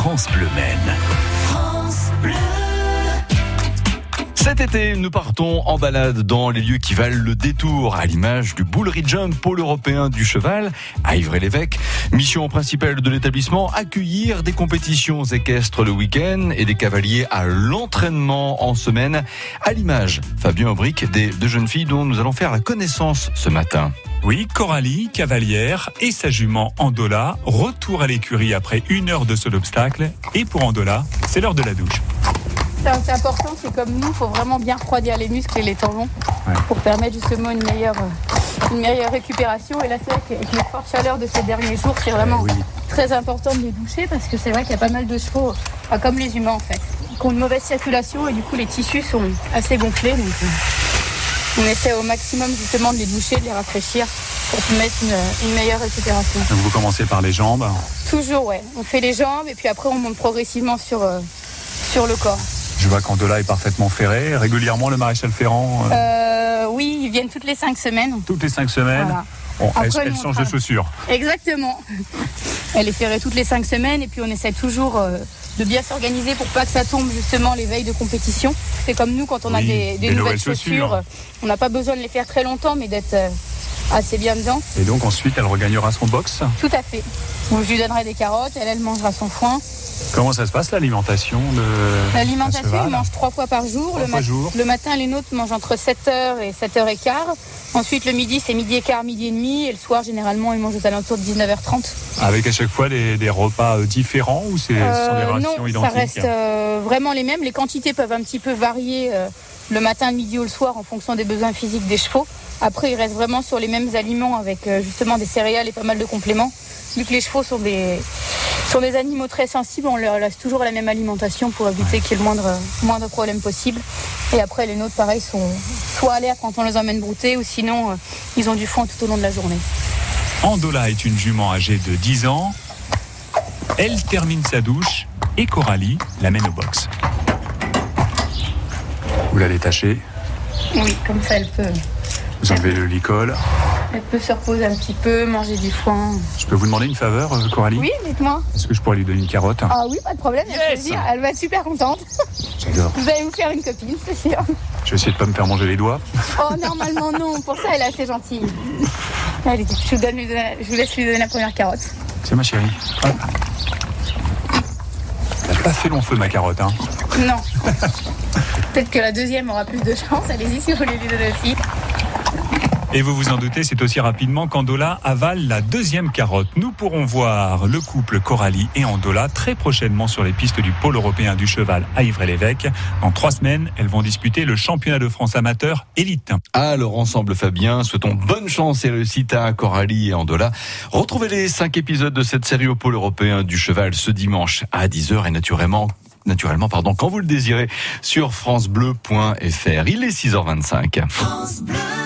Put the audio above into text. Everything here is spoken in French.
France Bleu Maine. Cet été, nous partons en balade dans les lieux qui valent le détour, à l'image du Boulery Jump, pôle européen du cheval, à Ivry-l'Évêque. Mission principale de l'établissement, accueillir des compétitions équestres le week-end et des cavaliers à l'entraînement en semaine, à l'image, Fabien Aubric, des deux jeunes filles dont nous allons faire la connaissance ce matin. Oui, Coralie, cavalière, et sa jument Andola, retour à l'écurie après une heure de seul obstacle. Et pour Andola, c'est l'heure de la douche. C'est important, c'est comme nous, il faut vraiment bien refroidir les muscles et les tendons pour permettre justement une meilleure, une meilleure récupération. Et là, c'est vrai qu'avec les fortes chaleurs de ces derniers jours, c'est vraiment très important de les doucher parce que c'est vrai qu'il y a pas mal de chevaux, comme les humains en fait, qui ont une mauvaise circulation et du coup les tissus sont assez gonflés. Donc, euh, on essaie au maximum justement de les doucher, de les rafraîchir pour mettre une, une meilleure récupération. Donc vous commencez par les jambes. Toujours, ouais. On fait les jambes et puis après on monte progressivement sur, euh, sur le corps. Je vois qu'Andola est parfaitement ferré. Régulièrement, le maréchal Ferrand, euh, Euh, oui, ils viennent toutes les cinq semaines. toutes les cinq semaines, Voilà. Bon, Après, elle change de chaussures. Exactement. Elle est ferrée toutes les cinq semaines et puis on essaie toujours euh, de bien s'organiser pour pas que ça tombe justement les veilles de compétition. C'est comme nous quand on a des, des des nouvelles nouvelles chaussures, chaussures. euh, on n'a pas besoin de les faire très longtemps mais d'être euh, assez bien dedans. Et donc ensuite, elle regagnera son box. Tout à fait. Donc, je lui donnerai des carottes, elle, elle mangera son foin. Comment ça se passe l'alimentation de L'alimentation, cheval il mange trois fois par jour. Trois le, fois jour. le matin, les nôtres mangent entre 7h et 7h15. Ensuite, le midi, c'est midi et quart, midi et demi. Et le soir, généralement, ils mangent aux alentours de 19h30. Avec à chaque fois des, des repas euh, différents ou c'est ce sont des Euh, rations non, identiques ça reste euh, vraiment les mêmes. Les quantités peuvent un petit peu varier euh, le matin, le midi ou le soir en fonction des besoins physiques des chevaux. Après, ils restent vraiment sur les mêmes aliments avec justement des céréales et pas mal de compléments. Vu que les chevaux sont des, sont des animaux très sensibles, on leur laisse toujours la même alimentation pour éviter qu'il y ait le moindre, moindre problème possible. Et après, les nôtres, pareil, sont soit à l'air quand on les emmène brouter ou sinon, euh, ils ont du foin tout au long de la journée. Andola est une jument âgée de 10 ans. Elle termine sa douche et Coralie l'amène au box. Vous la détachez, Oui, comme ça, elle peut, vous enlevez le licol. Elle peut se reposer un petit peu, manger du foin. Je peux vous demander une faveur, euh, Coralie Oui, dites-moi. Est-ce que je pourrais lui donner une carotte Ah oui, pas de problème, Yes plaisir. Elle va être super contente. J'adore. Vous allez vous faire une copine, c'est sûr. Je vais essayer de pas me faire manger les doigts. Oh, normalement, non. Pour ça, elle est assez gentille. Allez, je vous, donne, je vous laisse lui donner la première carotte. C'est ma chérie. Hop. Elle n'a pas fait long feu ma carotte. Hein. Non. Peut-être que la deuxième aura plus de chance. Allez-y si vous voulez lui donner aussi. Et vous vous en doutez, c'est aussi rapidement qu'Andola avale la deuxième carotte. Nous pourrons voir le couple Coralie et Andola très prochainement sur les pistes du pôle européen du cheval à Ivry-l'Évêque. Dans trois semaines, elles vont disputer le championnat de France amateur élite. Alors ensemble Fabien, souhaitons bonne chance et réussite à Coralie et Andola. Retrouvez les cinq épisodes de cette série au pôle européen du cheval ce dimanche à 10h et naturellement naturellement pardon quand vous le désirez sur francebleu.fr. Il est 6h25.